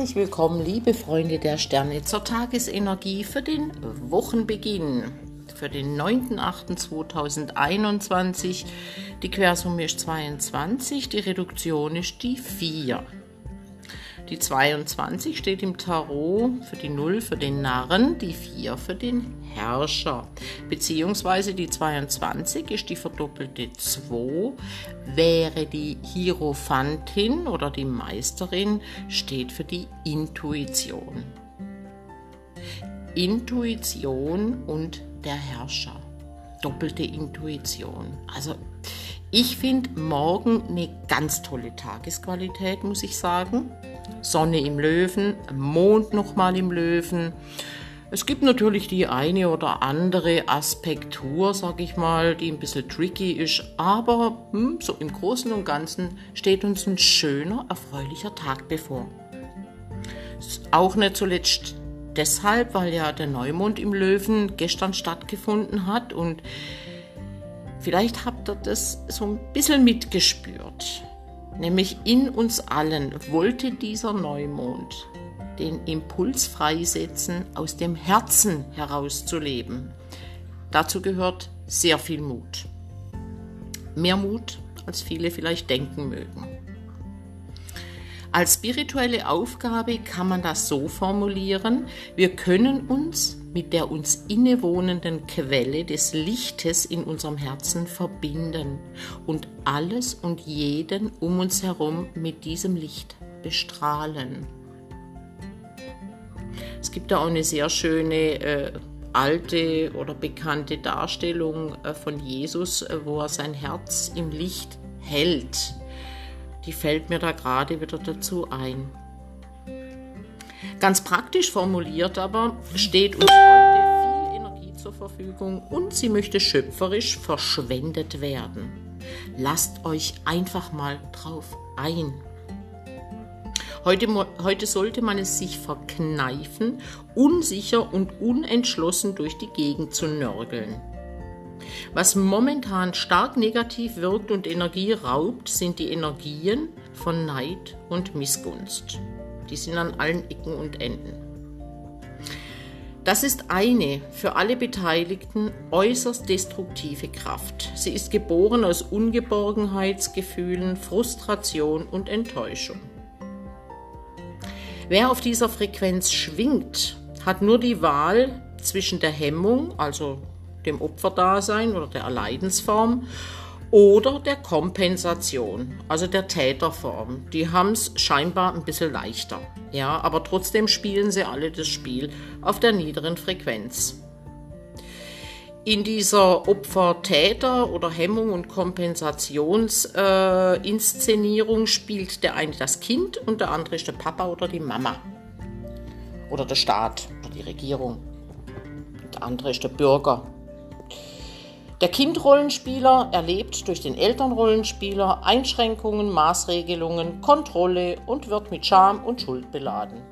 Herzlich willkommen, liebe Freunde der Sterne, zur Tagesenergie für den Wochenbeginn. Für den 9.8.2021. Die Quersumme ist 22, die Reduktion ist die 4. Die 22 steht im Tarot für die 0 für den Narren, die 4 für den Herrscher. Beziehungsweise die 22 ist die verdoppelte 2, wäre die Hierophantin oder die Meisterin, steht für die Intuition. Intuition und der Herrscher. Doppelte Intuition. Also ich finde morgen eine ganz tolle Tagesqualität, muss ich sagen. Sonne im Löwen, Mond nochmal im Löwen. Es gibt natürlich die eine oder andere Aspektur, sag ich mal, die ein bisschen tricky ist, aber hm, so im Großen und Ganzen steht uns ein schöner, erfreulicher Tag bevor. Auch nicht zuletzt deshalb, weil ja der Neumond im Löwen gestern stattgefunden hat und vielleicht habt ihr das so ein bisschen mitgespürt. Nämlich in uns allen wollte dieser Neumond den Impuls freisetzen, aus dem Herzen herauszuleben. Dazu gehört sehr viel Mut. Mehr Mut, als viele vielleicht denken mögen. Als spirituelle Aufgabe kann man das so formulieren, wir können uns mit der uns innewohnenden Quelle des Lichtes in unserem Herzen verbinden und alles und jeden um uns herum mit diesem Licht bestrahlen. Es gibt da auch eine sehr schöne äh, alte oder bekannte Darstellung äh, von Jesus, äh, wo er sein Herz im Licht hält. Die fällt mir da gerade wieder dazu ein. Ganz praktisch formuliert aber steht uns heute viel Energie zur Verfügung und sie möchte schöpferisch verschwendet werden. Lasst euch einfach mal drauf ein. Heute, heute sollte man es sich verkneifen, unsicher und unentschlossen durch die Gegend zu nörgeln. Was momentan stark negativ wirkt und Energie raubt, sind die Energien von Neid und Missgunst. Die sind an allen Ecken und Enden. Das ist eine für alle Beteiligten äußerst destruktive Kraft. Sie ist geboren aus Ungeborgenheitsgefühlen, Frustration und Enttäuschung. Wer auf dieser Frequenz schwingt, hat nur die Wahl zwischen der Hemmung, also dem Opferdasein oder der Erleidensform, oder der Kompensation, also der Täterform. Die haben es scheinbar ein bisschen leichter. Ja, aber trotzdem spielen sie alle das Spiel auf der niederen Frequenz. In dieser Opfer-Täter- oder Hemmung- und Kompensationsinszenierung äh, spielt der eine das Kind und der andere ist der Papa oder die Mama. Oder der Staat oder die Regierung. Der andere ist der Bürger. Der Kindrollenspieler erlebt durch den Elternrollenspieler Einschränkungen, Maßregelungen, Kontrolle und wird mit Scham und Schuld beladen.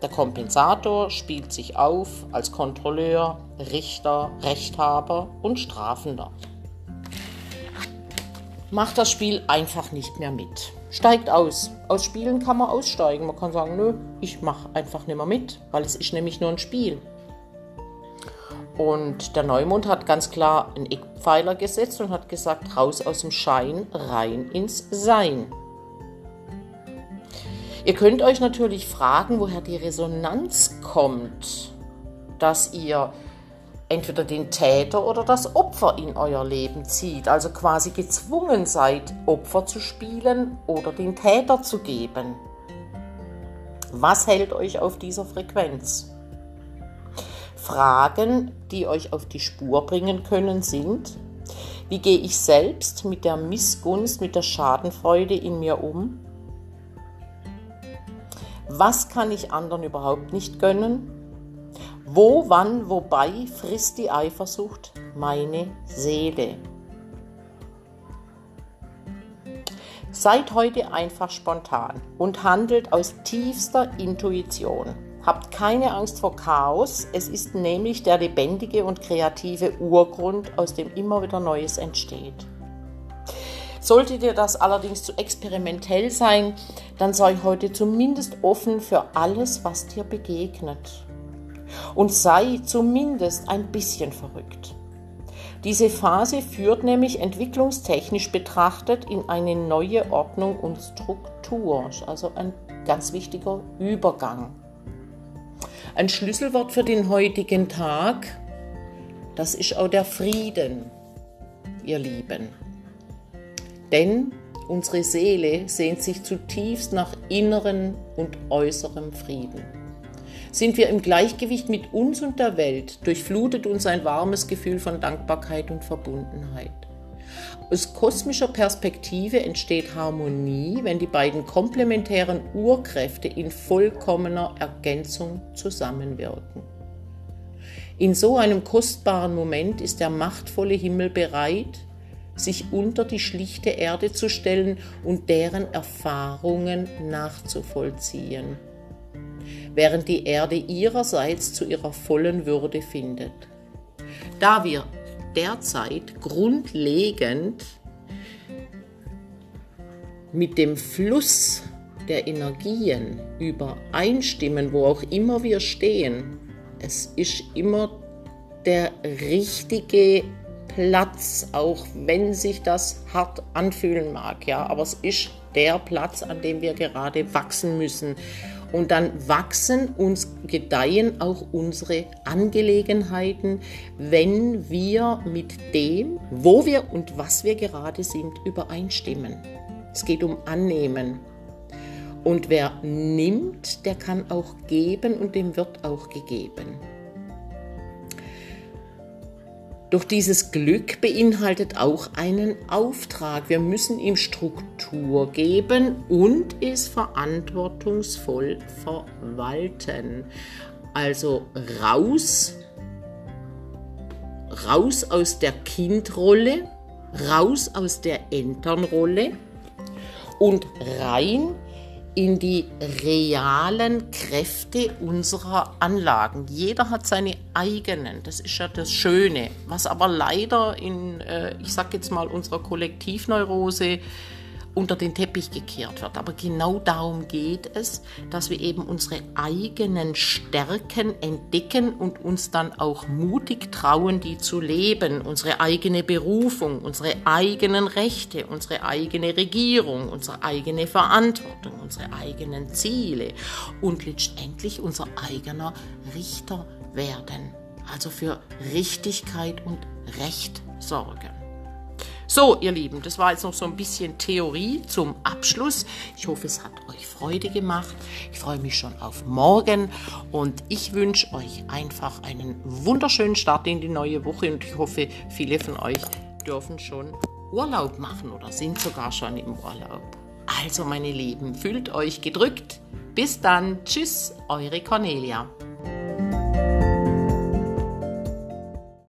Der Kompensator spielt sich auf als Kontrolleur, Richter, Rechthaber und Strafender. Macht das Spiel einfach nicht mehr mit. Steigt aus. Aus Spielen kann man aussteigen. Man kann sagen, nö, ich mache einfach nicht mehr mit, weil es ist nämlich nur ein Spiel. Und der Neumond hat ganz klar einen Eckpfeiler gesetzt und hat gesagt, raus aus dem Schein, rein ins Sein. Ihr könnt euch natürlich fragen, woher die Resonanz kommt, dass ihr entweder den Täter oder das Opfer in euer Leben zieht, also quasi gezwungen seid, Opfer zu spielen oder den Täter zu geben. Was hält euch auf dieser Frequenz? Fragen, die euch auf die Spur bringen können, sind, wie gehe ich selbst mit der Missgunst, mit der Schadenfreude in mir um? Was kann ich anderen überhaupt nicht gönnen? Wo, wann, wobei frisst die Eifersucht meine Seele? Seid heute einfach spontan und handelt aus tiefster Intuition. Habt keine Angst vor Chaos, es ist nämlich der lebendige und kreative Urgrund, aus dem immer wieder Neues entsteht. Sollte dir das allerdings zu experimentell sein, dann sei heute zumindest offen für alles, was dir begegnet. Und sei zumindest ein bisschen verrückt. Diese Phase führt nämlich entwicklungstechnisch betrachtet in eine neue Ordnung und Struktur, also ein ganz wichtiger Übergang. Ein Schlüsselwort für den heutigen Tag, das ist auch der Frieden, ihr Lieben. Denn unsere Seele sehnt sich zutiefst nach inneren und äußerem Frieden. Sind wir im Gleichgewicht mit uns und der Welt, durchflutet uns ein warmes Gefühl von Dankbarkeit und Verbundenheit. Aus kosmischer Perspektive entsteht Harmonie, wenn die beiden komplementären Urkräfte in vollkommener Ergänzung zusammenwirken. In so einem kostbaren Moment ist der machtvolle Himmel bereit, sich unter die schlichte Erde zu stellen und deren Erfahrungen nachzuvollziehen, während die Erde ihrerseits zu ihrer vollen Würde findet. Da wir derzeit grundlegend mit dem Fluss der Energien übereinstimmen, wo auch immer wir stehen. Es ist immer der richtige Platz, auch wenn sich das hart anfühlen mag, ja, aber es ist der Platz, an dem wir gerade wachsen müssen. Und dann wachsen und gedeihen auch unsere Angelegenheiten, wenn wir mit dem, wo wir und was wir gerade sind, übereinstimmen. Es geht um Annehmen. Und wer nimmt, der kann auch geben und dem wird auch gegeben. Doch dieses Glück beinhaltet auch einen Auftrag. Wir müssen ihm Struktur geben und es verantwortungsvoll verwalten. Also raus, raus aus der Kindrolle, raus aus der Elternrolle und rein in die realen Kräfte unserer Anlagen. Jeder hat seine eigenen, das ist ja das Schöne, was aber leider in, äh, ich sag jetzt mal, unserer Kollektivneurose unter den Teppich gekehrt wird. Aber genau darum geht es, dass wir eben unsere eigenen Stärken entdecken und uns dann auch mutig trauen, die zu leben. Unsere eigene Berufung, unsere eigenen Rechte, unsere eigene Regierung, unsere eigene Verantwortung, unsere eigenen Ziele und letztendlich unser eigener Richter werden. Also für Richtigkeit und Recht sorgen. So, ihr Lieben, das war jetzt noch so ein bisschen Theorie zum Abschluss. Ich hoffe, es hat euch Freude gemacht. Ich freue mich schon auf morgen und ich wünsche euch einfach einen wunderschönen Start in die neue Woche und ich hoffe, viele von euch dürfen schon Urlaub machen oder sind sogar schon im Urlaub. Also, meine Lieben, fühlt euch gedrückt. Bis dann. Tschüss, eure Cornelia.